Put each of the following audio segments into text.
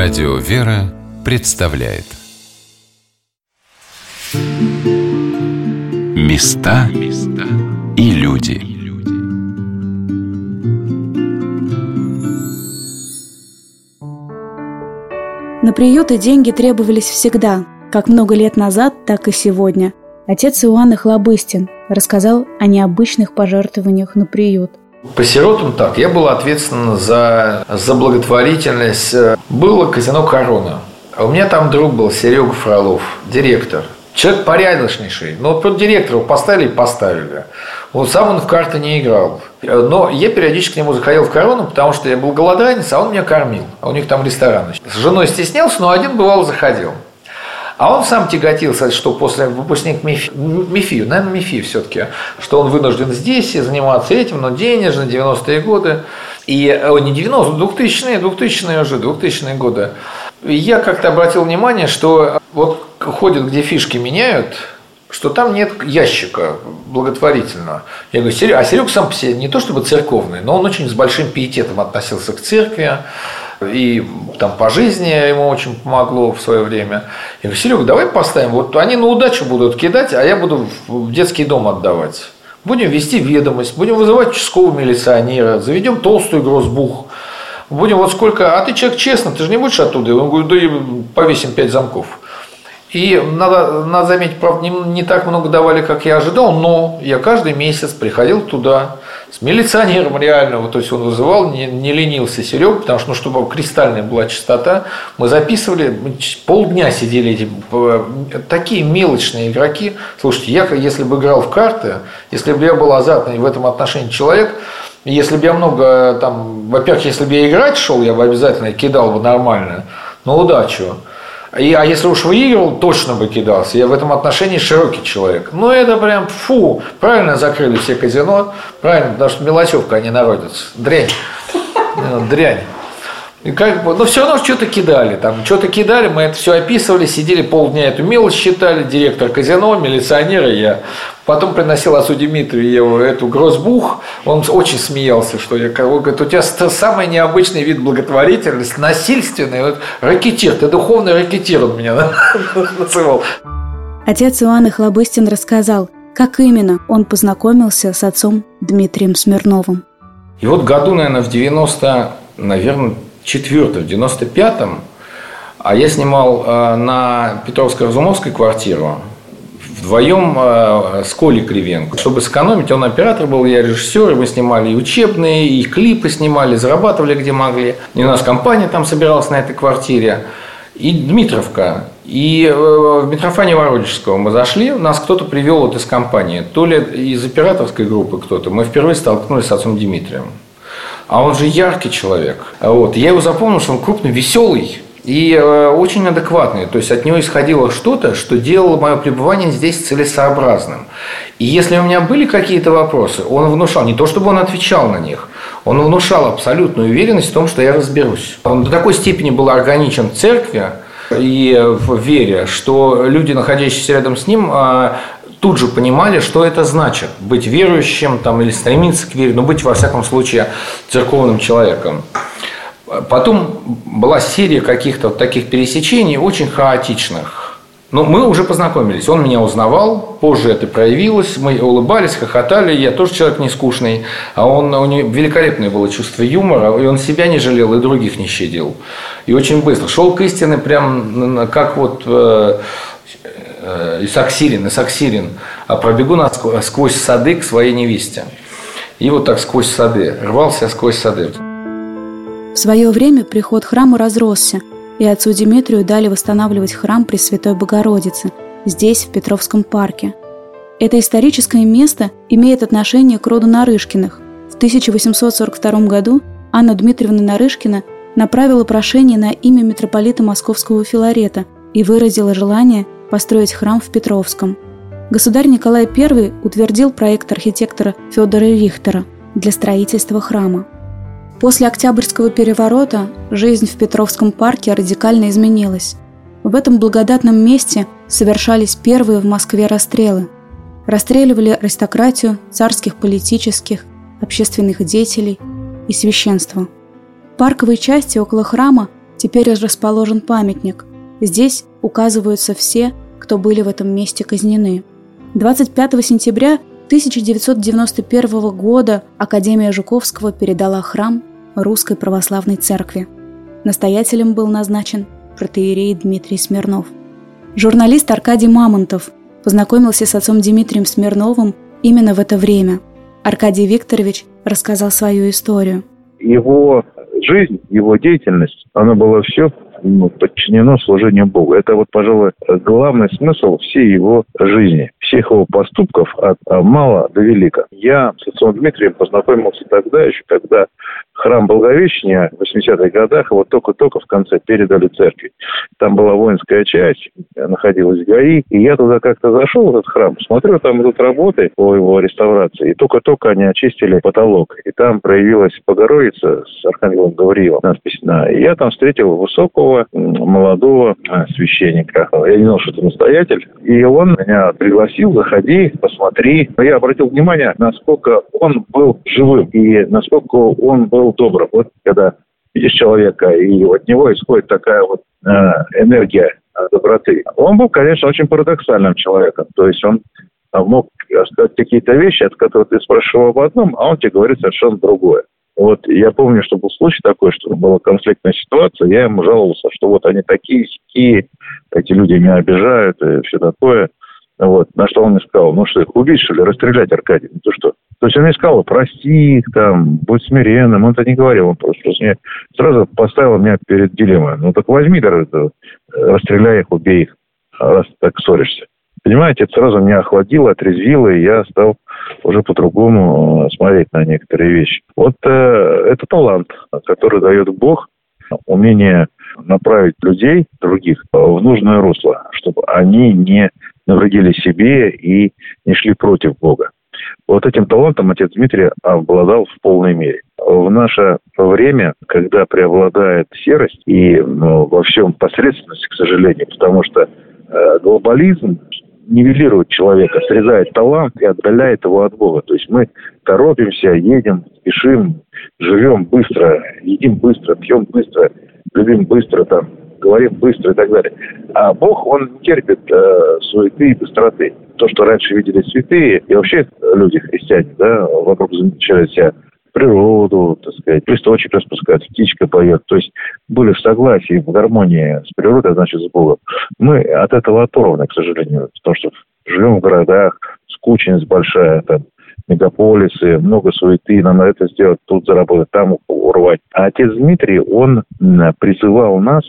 Радио «Вера» представляет. Места и люди. На приюты деньги требовались всегда, как много лет назад, так и сегодня. Отец Иоанн Хлобыстин рассказал о необычных пожертвованиях на приют – по сиротам так. Я был ответственен за, за благотворительность. Было казино «Корона». А у меня там друг был Серега Фролов, директор. Человек порядочнейший. Но вот про директора поставили и поставили. Вот сам он в карты не играл. Но я периодически к нему заходил в корону, потому что я был голодранец, а он меня кормил. А у них там ресторан. С женой стеснялся, но один бывал заходил. А он сам тяготился, что после выпускник МИФИ, МИФИ наверное, МИФИ все-таки, что он вынужден здесь заниматься этим, но денежно, 90-е годы. И о, не 90-е, 2000-е, 2000-е уже, 2000-е годы. И я как-то обратил внимание, что вот ходят, где фишки меняют, что там нет ящика благотворительного. Я говорю, Серега, а Серега сам по себе не то чтобы церковный, но он очень с большим пиететом относился к церкви. И там по жизни ему очень помогло в свое время. Я говорю, Серега, давай поставим. Вот они на удачу будут кидать, а я буду в детский дом отдавать. Будем вести ведомость, будем вызывать участкового милиционера, заведем толстую грозбух. Будем вот сколько... А ты человек честно, ты же не будешь оттуда? Он говорит, да и повесим пять замков. И надо, надо заметить, правда, не, не так много давали, как я ожидал, но я каждый месяц приходил туда с милиционером реально, вот, то есть он вызывал, не, не ленился Серега, потому что, ну, чтобы кристальная была чистота, мы записывали, мы полдня сидели эти, такие мелочные игроки. Слушайте, я, если бы играл в карты, если бы я был азартный в этом отношении человек, если бы я много там, во-первых, если бы я играть шел, я бы обязательно кидал бы нормально, но удачу. И, а если уж выигрывал, точно бы кидался. Я в этом отношении широкий человек. Но это прям фу. Правильно закрыли все казино. Правильно, потому что мелочевка, они народятся. Дрянь. Ну, дрянь. И как бы, но все равно что-то кидали. Там что-то кидали, мы это все описывали, сидели полдня эту мелочь считали, директор казино, милиционеры, я. Потом приносил отцу Дмитрию эту грозбух, он очень смеялся, что я говорит, у тебя самый необычный вид благотворительности, насильственный, вот, ракетир, ты духовный ракетир, он меня называл. Отец Иоанн Хлобыстин рассказал, как именно он познакомился с отцом Дмитрием Смирновым. И вот году, наверное, в 90, наверное, четвертом, в 95-м, а я снимал э, на Петровско-Разумовской квартиру вдвоем э, с Колей Кривенко. Чтобы сэкономить, он оператор был, я режиссер, и мы снимали и учебные, и клипы снимали, зарабатывали где могли. И у нас компания там собиралась на этой квартире. И Дмитровка. И э, в Митрофане Вородежского мы зашли, нас кто-то привел вот из компании, то ли из операторской группы кто-то. Мы впервые столкнулись с отцом Дмитрием. А он же яркий человек. Вот. Я его запомнил, что он крупный, веселый, и э, очень адекватный. То есть от него исходило что-то, что делало мое пребывание здесь целесообразным. И если у меня были какие-то вопросы, он внушал, не то чтобы он отвечал на них, он внушал абсолютную уверенность в том, что я разберусь. Он до такой степени был органичен в церкви, и в вере, что люди, находящиеся рядом с ним, а, тут же понимали, что это значит быть верующим там, или стремиться к вере, но быть, во всяком случае, церковным человеком. Потом была серия каких-то вот таких пересечений, очень хаотичных. Но мы уже познакомились. Он меня узнавал, позже это проявилось. Мы улыбались, хохотали. Я тоже человек не скучный. А он, у него великолепное было чувство юмора. И он себя не жалел, и других не щадил. И очень быстро. Шел к истине прям как вот э, Э, Исаксирин, Исаксирин, а пробегу сквозь сады к своей невесте. И вот так сквозь сады, рвался сквозь сады. В свое время приход храма разросся, и отцу Дмитрию дали восстанавливать храм Пресвятой Богородицы здесь, в Петровском парке. Это историческое место имеет отношение к роду Нарышкиных. В 1842 году Анна Дмитриевна Нарышкина направила прошение на имя митрополита Московского Филарета и выразила желание – построить храм в Петровском. Государь Николай I утвердил проект архитектора Федора Рихтера для строительства храма. После Октябрьского переворота жизнь в Петровском парке радикально изменилась. В этом благодатном месте совершались первые в Москве расстрелы. Расстреливали аристократию, царских политических, общественных деятелей и священство. В парковой части около храма теперь расположен памятник. Здесь указываются все, кто были в этом месте казнены. 25 сентября 1991 года Академия Жуковского передала храм Русской Православной Церкви. Настоятелем был назначен протеерей Дмитрий Смирнов. Журналист Аркадий Мамонтов познакомился с отцом Дмитрием Смирновым именно в это время. Аркадий Викторович рассказал свою историю. Его жизнь, его деятельность, она была все ну, подчинено служению Богу. Это вот, пожалуй, главный смысл всей его жизни, всех его поступков от мала до велика. Я с отцом Дмитрием познакомился тогда еще, когда храм Благовещения в 80-х годах его только-только в конце передали церкви. Там была воинская часть, находилась ГАИ, и я туда как-то зашел, в этот храм, смотрю, там идут работы по его реставрации, и только-только они очистили потолок, и там проявилась Богородица с Архангелом Гавриилом, надпись на. И я там встретил высокого, молодого а, священника. Я не знал, что это настоятель, и он меня пригласил, заходи, посмотри. Но я обратил внимание, насколько он был живым, и насколько он был добрым. Вот когда видишь человека, и от него исходит такая вот э, энергия доброты. Он был, конечно, очень парадоксальным человеком. То есть он мог сказать какие-то вещи, от которых ты спрашивал об одном, а он тебе говорит совершенно другое. Вот я помню, что был случай такой, что была конфликтная ситуация, я ему жаловался, что вот они такие, такие, эти люди меня обижают и все такое. Вот. На что он мне сказал, ну что, их убить, что ли, расстрелять, Аркадий? Ну то что? То есть он мне сказал, прости их, там, будь смиренным. Он это не говорил, он просто, просто мне сразу поставил меня перед дилеммой. Ну так возьми, это, расстреляй их, убей их, раз так ссоришься. Понимаете, это сразу меня охладило, отрезвило, и я стал уже по-другому э, смотреть на некоторые вещи. Вот э, это талант, который дает Бог, умение направить людей, других, в нужное русло, чтобы они не навредили себе и не шли против Бога. Вот этим талантом отец Дмитрий обладал в полной мере. В наше время, когда преобладает серость и ну, во всем посредственность, к сожалению, потому что э, глобализм нивелирует человека, срезает талант и отдаляет его от Бога. То есть мы торопимся, едем, спешим, живем быстро, едим быстро, пьем быстро, любим быстро, там, говорим быстро и так далее. А Бог, он терпит э, суеты и быстроты. То, что раньше видели святые, и вообще люди, христиане, да, вокруг замечали себя природу, так сказать, листочек распускают, птичка поет. То есть были в согласии, в гармонии с природой, значит, с Богом. Мы от этого оторваны, к сожалению, потому что живем в городах, скучность большая, там, мегаполисы, много суеты, нам надо это сделать, тут заработать, там урвать. А отец Дмитрий, он призывал нас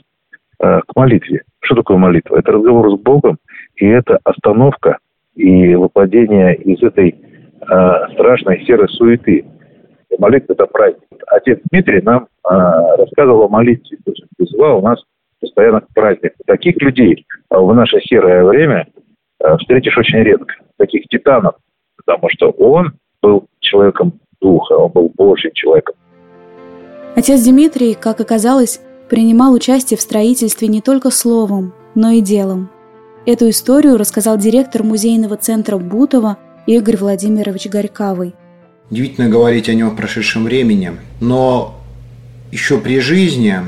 Э, к молитве. Что такое молитва? Это разговор с Богом, и это остановка и выпадение из этой э, страшной серой суеты. И молитва – это праздник. Отец Дмитрий нам э, рассказывал о молитве, то есть призывал нас постоянно к празднику. Таких людей в наше серое время э, встретишь очень редко, таких титанов, потому что он был человеком духа, он был Божьим человеком. Отец Дмитрий, как оказалось, принимал участие в строительстве не только словом, но и делом. Эту историю рассказал директор музейного центра Бутова Игорь Владимирович Горькавый. Удивительно говорить о нем в прошедшем времени, но еще при жизни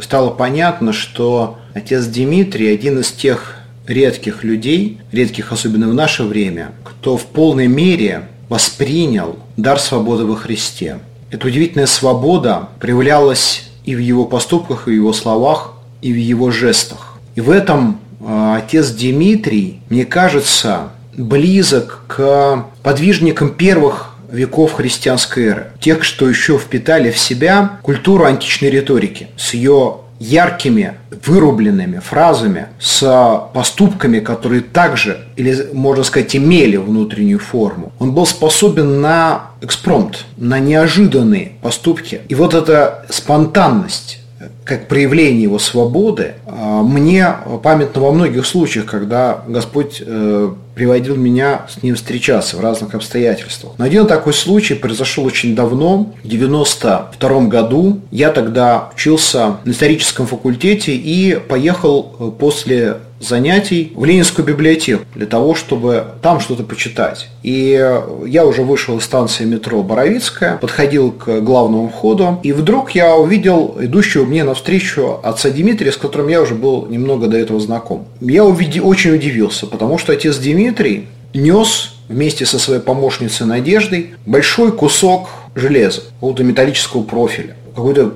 стало понятно, что отец Дмитрий один из тех редких людей, редких особенно в наше время, кто в полной мере воспринял дар свободы во Христе. Эта удивительная свобода проявлялась и в его поступках, и в его словах, и в его жестах. И в этом а, отец Дмитрий, мне кажется, близок к подвижникам первых веков христианской эры. Тех, что еще впитали в себя культуру античной риторики с ее яркими, вырубленными фразами, с поступками, которые также, или можно сказать, имели внутреннюю форму. Он был способен на экспромт, на неожиданные поступки. И вот эта спонтанность, как проявление его свободы, а, мне памятно во многих случаях, когда Господь э, приводил меня с ним встречаться в разных обстоятельствах. Но один такой случай произошел очень давно, в 92 году. Я тогда учился на историческом факультете и поехал э, после занятий в Ленинскую библиотеку для того, чтобы там что-то почитать. И я уже вышел из станции метро Боровицкая, подходил к главному входу, и вдруг я увидел идущего мне навстречу отца Дмитрия, с которым я уже был немного до этого знаком. Я увидел, очень удивился, потому что отец Дмитрий нес вместе со своей помощницей Надеждой большой кусок железа, какого-то металлического профиля, какой-то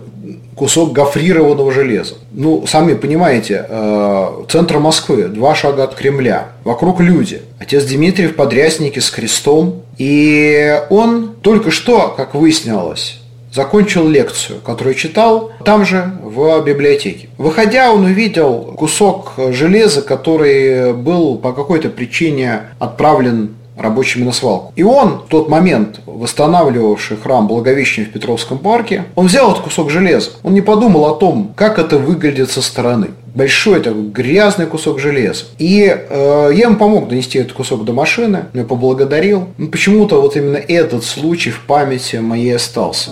кусок гофрированного железа. Ну, сами понимаете, э, центр Москвы, два шага от Кремля, вокруг люди. Отец Дмитрий в подряснике с крестом. И он только что, как выяснилось, закончил лекцию, которую читал там же, в библиотеке. Выходя, он увидел кусок железа, который был по какой-то причине отправлен рабочими на свалку. И он, в тот момент восстанавливавший храм Благовещения в Петровском парке, он взял этот кусок железа. Он не подумал о том, как это выглядит со стороны. Большой такой грязный кусок железа. И э, я ему помог донести этот кусок до машины, я поблагодарил. Но почему-то вот именно этот случай в памяти моей остался.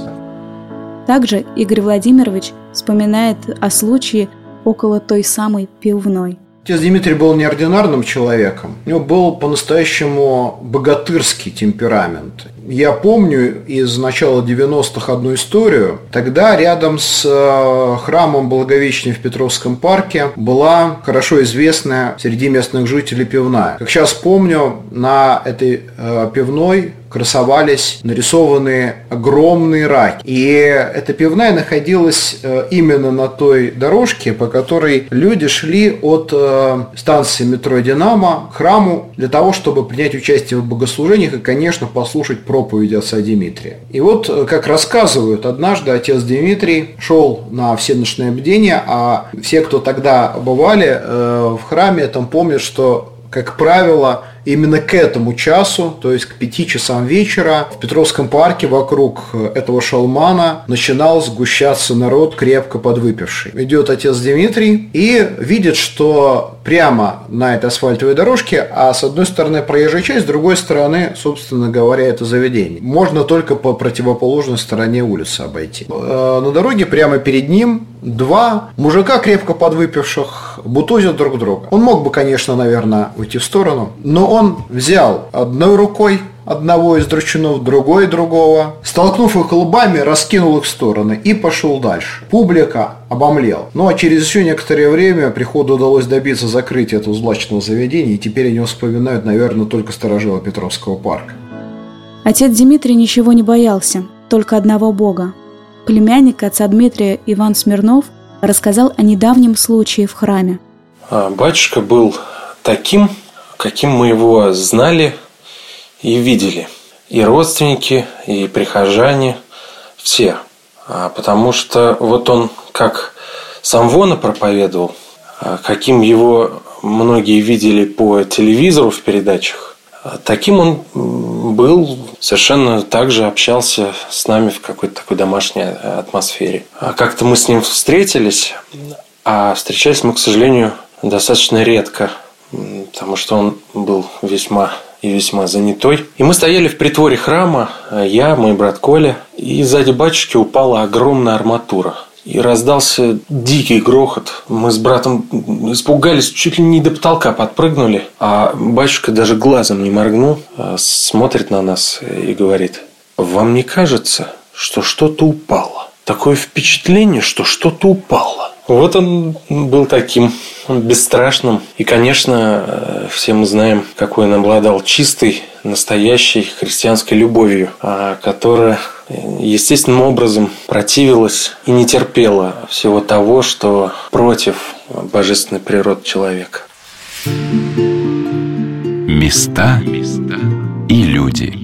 Также Игорь Владимирович вспоминает о случае около той самой пивной. Отец Дмитрий был неординарным человеком. У него был по-настоящему богатырский темперамент. Я помню из начала 90-х одну историю. Тогда рядом с э, храмом Благовещения в Петровском парке была хорошо известная среди местных жителей пивная. Как сейчас помню, на этой э, пивной красовались нарисованные огромные раки. И эта пивная находилась э, именно на той дорожке, по которой люди шли от станции метро «Динамо» к храму для того, чтобы принять участие в богослужениях и, конечно, послушать проповедь отца Дмитрия. И вот, э, как рассказывают, однажды отец Дмитрий шел на всеночное бдение, а все, кто тогда бывали в храме, там помнят, что, как правило, именно к этому часу, то есть к пяти часам вечера, в Петровском парке вокруг этого шалмана начинал сгущаться народ, крепко подвыпивший. Идет отец Дмитрий и видит, что прямо на этой асфальтовой дорожке, а с одной стороны проезжая часть, с другой стороны, собственно говоря, это заведение. Можно только по противоположной стороне улицы обойти. Э, на дороге прямо перед ним два мужика, крепко подвыпивших, бутузят друг друга. Он мог бы, конечно, наверное, уйти в сторону, но он взял одной рукой одного из драчунов, другой другого, столкнув их лбами, раскинул их в стороны и пошел дальше. Публика обомлел. Ну а через еще некоторое время приходу удалось добиться закрытия этого злачного заведения, и теперь они вспоминают, наверное, только сторожила Петровского парка. Отец Дмитрий ничего не боялся, только одного бога. Племянник отца Дмитрия Иван Смирнов рассказал о недавнем случае в храме. А, батюшка был таким каким мы его знали и видели. И родственники, и прихожане, все. А, потому что вот он как сам Вона проповедовал, а, каким его многие видели по телевизору в передачах, а, таким он был, совершенно так же общался с нами в какой-то такой домашней атмосфере. Как-то мы с ним встретились, а встречались мы, к сожалению, достаточно редко – потому что он был весьма и весьма занятой. И мы стояли в притворе храма, я, мой брат Коля, и сзади батюшки упала огромная арматура. И раздался дикий грохот. Мы с братом испугались, чуть ли не до потолка подпрыгнули. А батюшка даже глазом не моргнул, а смотрит на нас и говорит, «Вам не кажется, что что-то упало?» Такое впечатление, что что-то упало. Вот он был таким бесстрашным. И, конечно, э, все мы знаем, какой он обладал чистой, настоящей христианской любовью, а, которая э, естественным образом противилась и не терпела всего того, что против божественной природы человека. Места и люди.